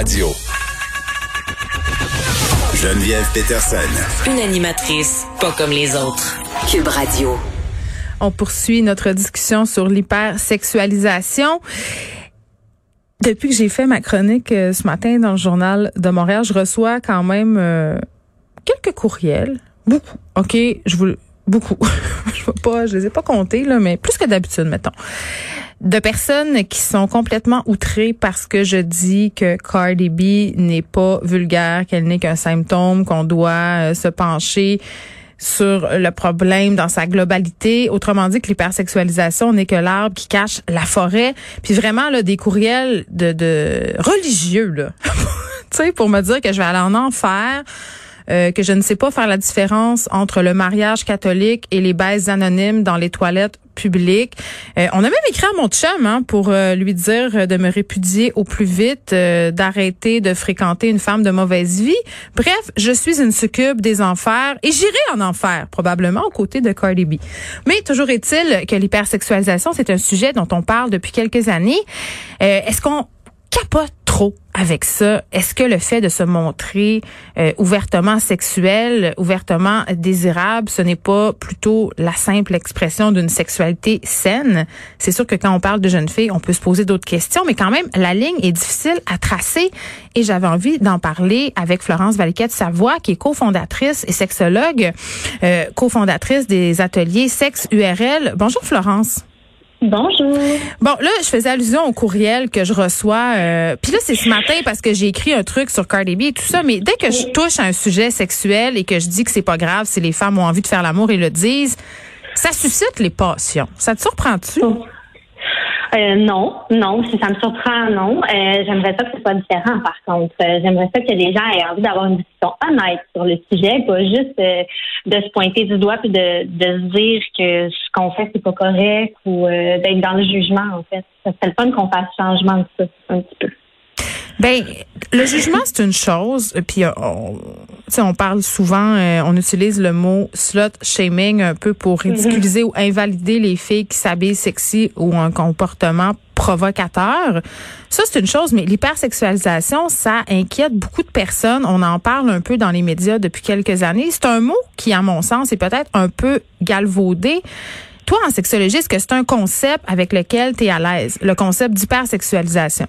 Radio. Geneviève Peterson. Une animatrice pas comme les autres. Cube Radio. On poursuit notre discussion sur l'hypersexualisation. Depuis que j'ai fait ma chronique euh, ce matin dans le journal de Montréal, je reçois quand même euh, quelques courriels, beaucoup. OK, je vous beaucoup. je veux pas, je les ai pas comptés là, mais plus que d'habitude mettons. De personnes qui sont complètement outrées parce que je dis que Cardi B n'est pas vulgaire, qu'elle n'est qu'un symptôme, qu'on doit euh, se pencher sur le problème dans sa globalité. Autrement dit, que l'hypersexualisation n'est que l'arbre qui cache la forêt. Puis vraiment, là, des courriels de, de religieux, là. tu sais, pour me dire que je vais aller en enfer. Euh, que je ne sais pas faire la différence entre le mariage catholique et les baises anonymes dans les toilettes publiques. Euh, on a même écrit à mon chum hein, pour euh, lui dire de me répudier au plus vite, euh, d'arrêter de fréquenter une femme de mauvaise vie. Bref, je suis une succube des enfers et j'irai en enfer, probablement aux côtés de Cardi B. Mais toujours est-il que l'hypersexualisation, c'est un sujet dont on parle depuis quelques années. Euh, Est-ce qu'on capote avec ça. Est-ce que le fait de se montrer euh, ouvertement sexuel, ouvertement désirable, ce n'est pas plutôt la simple expression d'une sexualité saine? C'est sûr que quand on parle de jeunes filles, on peut se poser d'autres questions, mais quand même, la ligne est difficile à tracer et j'avais envie d'en parler avec Florence Valiquette Savoie, qui est cofondatrice et sexologue, euh, cofondatrice des ateliers Sexe URL. Bonjour Florence. Bonjour. Bon, là, je faisais allusion au courriel que je reçois. Euh, Puis là, c'est ce matin parce que j'ai écrit un truc sur Cardi B et tout ça. Mais dès que je touche à un sujet sexuel et que je dis que c'est pas grave si les femmes ont envie de faire l'amour et le disent, ça suscite les passions. Ça te surprend-tu? Euh, non, non, si ça me surprend, non. Euh, j'aimerais ça que ce soit différent, par contre. Euh, j'aimerais ça que les gens aient envie d'avoir une discussion honnête sur le sujet, pas juste euh, de se pointer du doigt puis de, de se dire que ce qu'on fait, c'est pas correct ou euh, d'être dans le jugement, en fait. Ça serait le fun qu'on fasse changement de ça, un petit peu. Ben, le jugement, c'est une chose. Puis, euh, on, on parle souvent, euh, on utilise le mot slut shaming un peu pour ridiculiser ou invalider les filles qui s'habillent sexy ou un comportement provocateur. Ça, c'est une chose, mais l'hypersexualisation, ça inquiète beaucoup de personnes. On en parle un peu dans les médias depuis quelques années. C'est un mot qui, à mon sens, est peut-être un peu galvaudé. Toi, en sexologie, est-ce que c'est un concept avec lequel tu es à l'aise, le concept d'hypersexualisation?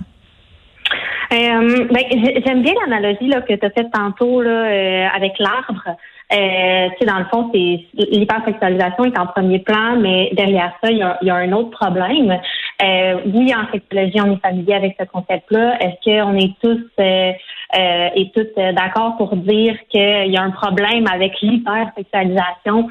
Euh, ben, j'ai- j'aime bien l'analogie que tu as faite tantôt là, euh, avec l'arbre. Euh, tu sais, dans le fond, c'est l'hypersexualisation est en premier plan, mais derrière ça, il y a, y a un autre problème. Euh, oui, en sexologie, on est familier avec ce concept-là. Est-ce qu'on est tous euh, euh, et toutes euh, d'accord pour dire qu'il y a un problème avec l'hypersexualisation?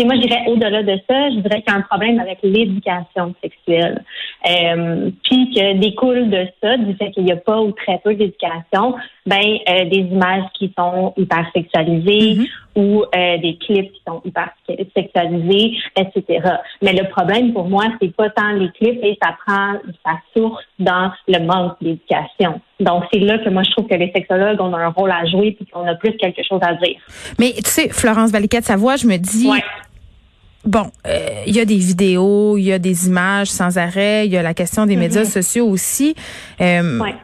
Et moi, je dirais au-delà de ça, je dirais qu'il y a un problème avec l'éducation sexuelle. Euh, puis que découle de ça, du fait qu'il n'y a pas ou très peu d'éducation, ben euh, des images qui sont hyper sexualisées ou euh, des clips qui sont hyper sexualisés, etc. Mais le problème pour moi, c'est pas tant les clips et ça prend sa source dans le manque d'éducation. Donc c'est là que moi je trouve que les sexologues ont un rôle à jouer puis qu'on a plus quelque chose à dire. Mais tu sais, Florence Valiquette Savoie, je me dis, Ouais. Bon, euh, il y a des vidéos, il y a des images sans arrêt, il y a la question des médias sociaux aussi. Euh, Ouais.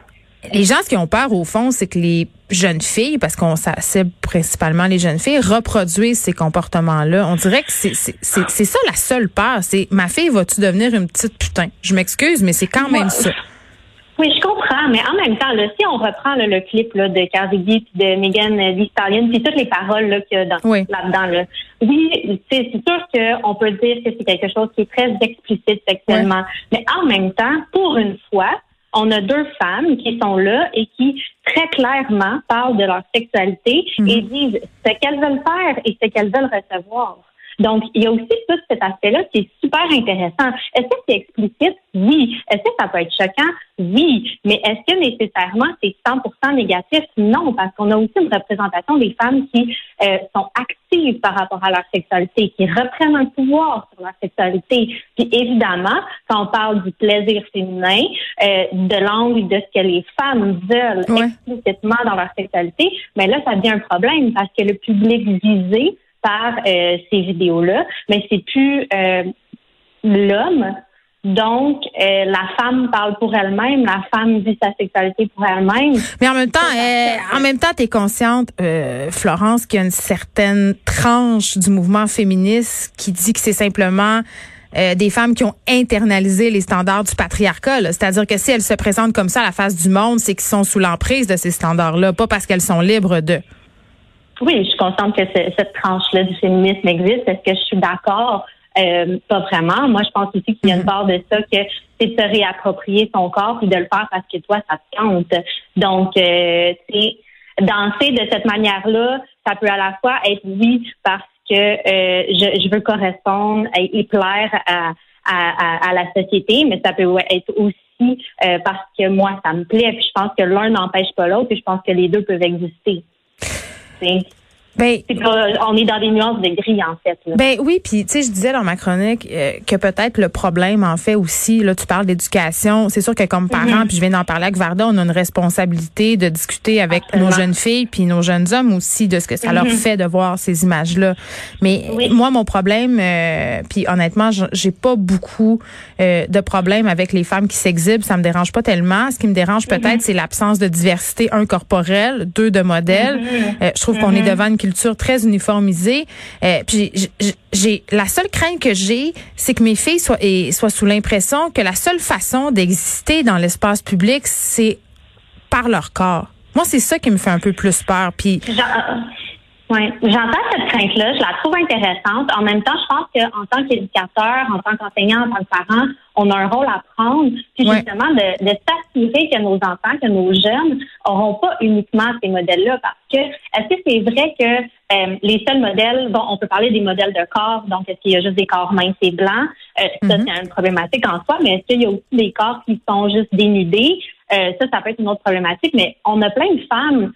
Les gens, ce qui ont peur, au fond, c'est que les jeunes filles, parce qu'on cible principalement les jeunes filles, reproduisent ces comportements-là. On dirait que c'est ça la seule peur. C'est ma fille, va-tu devenir une petite putain? Je m'excuse, mais c'est quand même Moi, ça. Oui, je comprends, mais en même temps, là, si on reprend là, le clip là, de Cardi B puis de Megan Thee Stallion, puis toutes les paroles là, qu'il y a dans- Oui. là-dedans, là, oui, c'est c'est sûr qu'on peut dire que c'est quelque chose qui est très explicite sexuellement, mais en même temps, pour une fois, on a deux femmes qui sont là et qui très clairement parlent de leur sexualité et disent ce qu'elles veulent faire et ce qu'elles veulent recevoir. Donc, il y a aussi tout cet aspect-là qui est super intéressant. Est-ce que c'est explicite? Oui. Est-ce que ça peut être choquant? Oui. Mais est-ce que nécessairement c'est 100% négatif? Non, parce qu'on a aussi une représentation des femmes qui euh, sont actives par rapport à leur sexualité, qui reprennent un pouvoir sur leur sexualité. Puis évidemment, quand on parle du plaisir féminin, euh, de l'angle de ce que les femmes veulent explicitement dans leur sexualité, mais là, ça devient un problème parce que le public visé par euh, ces vidéos-là, mais c'est plus euh, l'homme. Donc, euh, la femme parle pour elle-même, la femme vit sa sexualité pour elle-même. Mais en même temps, en même temps, t'es consciente, Florence, qu'il y a une certaine tranche du mouvement féministe qui dit que c'est simplement des femmes qui ont internalisé les standards du patriarcat. C'est-à-dire que si elles se présentent comme ça à la face du monde, c'est qu'ils sont sous l'emprise de ces standards-là, pas parce qu'elles sont libres de. Oui, je suis contente que cette tranche-là du féminisme existe. Est-ce que je suis d'accord? Euh, pas vraiment. Moi, je pense aussi qu'il y a une mhm. part de ça que c'est de se réapproprier son corps et de le faire parce que toi, ça te compte. Donc, euh, danser de cette manière-là, ça peut à la fois être oui parce que euh, je, je, veux correspondre et, plaire à, à, à, la société, mais ça peut être aussi euh, parce que moi, ça me plaît. Puis je pense que l'un n'empêche pas l'autre et je pense que les deux peuvent exister. think Ben, on est dans des nuances de gris, en fait. Ben oui, puis tu sais, je disais dans ma chronique euh, que peut-être le problème, en fait, aussi, là, tu parles d'éducation. C'est sûr que comme parents, mm-hmm. puis je viens d'en parler avec Varda, on a une responsabilité de discuter avec nos jeunes filles puis nos jeunes hommes aussi de ce que ça leur mm-hmm. fait de voir ces images-là. Mais moi, mon problème, euh, puis honnêtement, j'ai pas beaucoup euh, de problèmes avec les femmes qui s'exhibent. Ça me dérange pas tellement. Ce qui me dérange peut-être, mm-hmm. c'est l'absence de diversité, un corporel, deux de modèles. je trouve qu'on est devant une très uniformisée. Euh, puis j'ai la seule crainte que j'ai, c'est que mes filles soient, soient sous l'impression que la seule façon d'exister dans l'espace public, c'est par leur corps. Moi, c'est ça qui me fait un peu plus peur. Puis oui, j'entends cette crainte-là, je la trouve intéressante. En même temps, je pense qu'en tant qu'éducateur, en tant qu'enseignant, en tant que parent, on a un rôle à prendre, puis justement de, de s'assurer que nos enfants, que nos jeunes auront pas uniquement ces modèles-là, parce que est-ce que c'est vrai que euh, les seuls modèles, bon, on peut parler des modèles de corps, donc est-ce qu'il y a juste des corps minces et blancs, euh, ça c'est une problématique en soi, mais est-ce qu'il y a aussi des corps qui sont juste dénudés, euh, ça, ça peut être une autre problématique, mais on a plein de femmes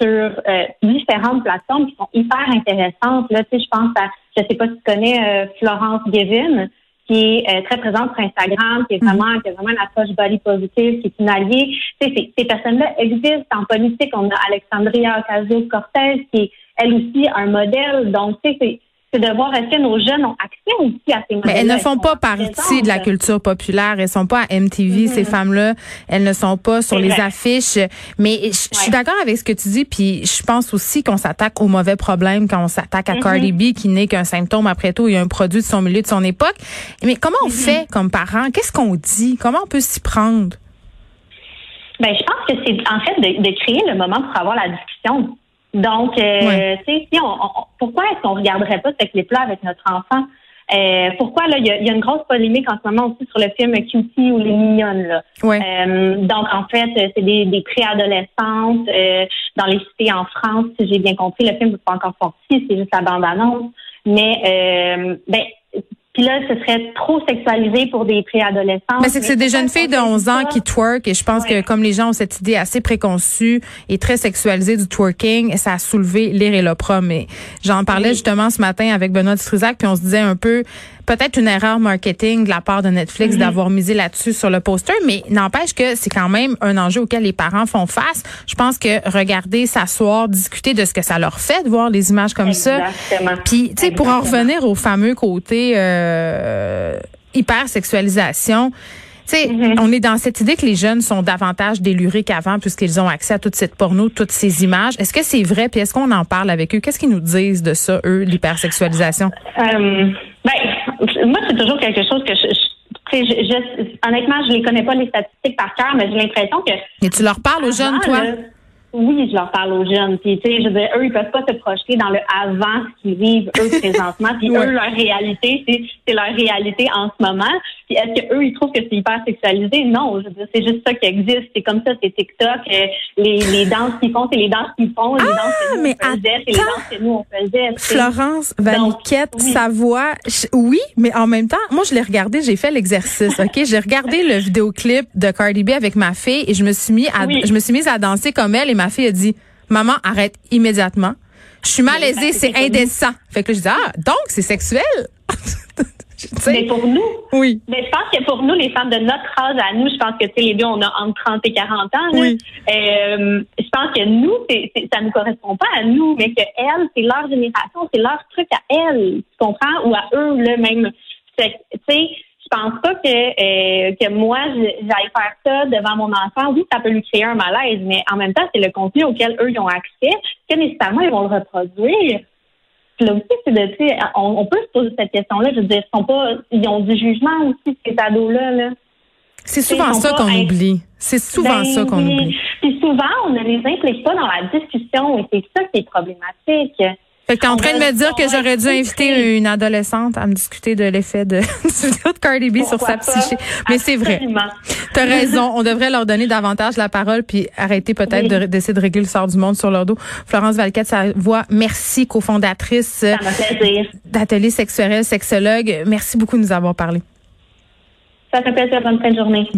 sur euh, différentes plateformes qui sont hyper intéressantes. Là, tu sais, je pense à, je sais pas si tu connais euh, Florence Gavin, qui est euh, très présente sur Instagram, qui est mm-hmm. vraiment, qui a vraiment une approche body positive, qui est une alliée. Tu sais, ces, ces personnes-là existent en politique. On a Alexandria Ocasio-Cortez, qui est elle aussi un modèle. Donc, tu sais, c'est de voir est-ce que nos jeunes ont accès aussi à ces Mais elles ne font pas partie de la culture populaire. Elles sont pas à MTV, ces mm-hmm. femmes-là. Elles ne sont pas sur les affiches. Mais je suis d'accord avec ce que tu dis. Puis je pense aussi qu'on s'attaque au mauvais problème quand on s'attaque à mm-hmm. Cardi B, qui n'est qu'un symptôme après tout. Il y a un produit de son milieu, de son époque. Mais comment on mm-hmm. fait comme parents? Qu'est-ce qu'on dit? Comment on peut s'y prendre? Ben, je pense que c'est en fait de, de créer le moment pour avoir la discussion. Donc, euh, tu sais, si on, pourquoi est-ce qu'on regarderait pas ce clip-là avec notre enfant? Euh, pourquoi là, il y a, une grosse polémique en ce moment aussi sur le film Cutie ou les mignonnes là. Euh, donc en fait, c'est des, des préadolescentes euh, dans les cités en France, si j'ai bien compris. Le film n'est pas encore sorti, c'est juste la bande-annonce. Mais euh, ben puis là, ce serait trop sexualisé pour des préadolescents. Mais c'est que c'est des jeunes filles de 11 ans qui twerk et je pense que comme les gens ont cette idée assez préconçue et très sexualisée du twerking, ça a soulevé l'ire et l'opprobre. Mais j'en parlais justement ce matin avec Benoît Struzac puis on se disait un peu peut-être une erreur marketing de la part de Netflix mhm. d'avoir misé là-dessus sur le poster, mais n'empêche que c'est quand même un enjeu auquel les parents font face. Je pense que regarder, s'asseoir, discuter de ce que ça leur fait de voir les images comme ça. Puis, tu sais, pour en revenir au fameux côté euh, hyper sexualisation. Tu sais, mhm. on est dans cette idée que les jeunes sont davantage délurés qu'avant puisqu'ils ont accès à toute cette porno, toutes ces images. Est-ce que c'est vrai? Puis est-ce qu'on en parle avec eux? Qu'est-ce qu'ils nous disent de ça, eux, l'hypersexualisation? Euh, ben, moi, c'est toujours quelque chose que je, je, honnêtement, je les connais pas les statistiques par cœur, mais j'ai l'impression que. Et tu leur parles aux jeunes, toi? Oui, je leur parle aux jeunes. Puis, tu sais, je veux dire, eux, ils peuvent pas se projeter dans le avant qu'ils vivent, eux, présentement. Puis, Ouais. eux, leur réalité, c'est, leur réalité en ce moment. Puis, est-ce que eux, ils trouvent que c'est hyper sexualisé? Non, je veux dire, c'est juste ça qui existe. C'est comme ça, c'est TikTok. euh, les, les danses qu'ils font, c'est les danses qu'ils font. Les danses que nous, mais on faisait, c'est les danses que nous, on faisait. Florence Valiquette, oui. sa voix, je- oui, mais en même temps, moi je l'ai regardé, j'ai fait l'exercice, ok, j'ai regardé le vidéoclip de Cardi B avec ma fille et je me suis mis à, Oui. je me suis mise à danser comme elle et ma fille a dit, maman arrête immédiatement, je suis malaisée, c'est indécent. Fait que là je dis ah donc c'est sexuel? Mais pour nous, oui. Mais je pense que pour nous, les femmes de notre âge à nous, je pense que tu sais, les deux, on a entre 30 et 40 ans. là. Oui. Euh, je pense que nous, c'est, c'est- ça ne correspond pas à nous, mais que elles, c'est leur génération, c'est leur truc à elles, tu comprends? Ou à eux, là, même. Tu sais, je pense pas que, euh, que moi, j'aille faire ça devant mon enfant? Oui, ça peut lui créer un malaise, mais en même temps, c'est le contenu auquel eux, ils ont accès, que nécessairement, ils vont le reproduire. Puis là aussi, c'est de, tu sais, on, on peut se poser cette question-là. Je veux dire, ils sont pas, ils ont du jugement aussi, ces ados-là, là. C'est souvent ça qu'on oublie. C'est souvent Ben ça qu'on oublie. Puis souvent, on ne les implique pas dans la discussion et c'est ça qui est problématique. Fait que t'es en train de me dire que j'aurais dû inviter une adolescente à me discuter de l'effet de, de Cardi B sur sa psyché. Mais c'est vrai. T'as raison. On devrait leur donner davantage la parole puis arrêter peut-être Oui. d'essayer de régler le sort du monde sur leur dos. Florence Valquette, sa voix, merci, cofondatrice d'Atelier sexuel, sexologue. Merci beaucoup de nous avoir parlé. Ça fait plaisir. Bonne fin de journée.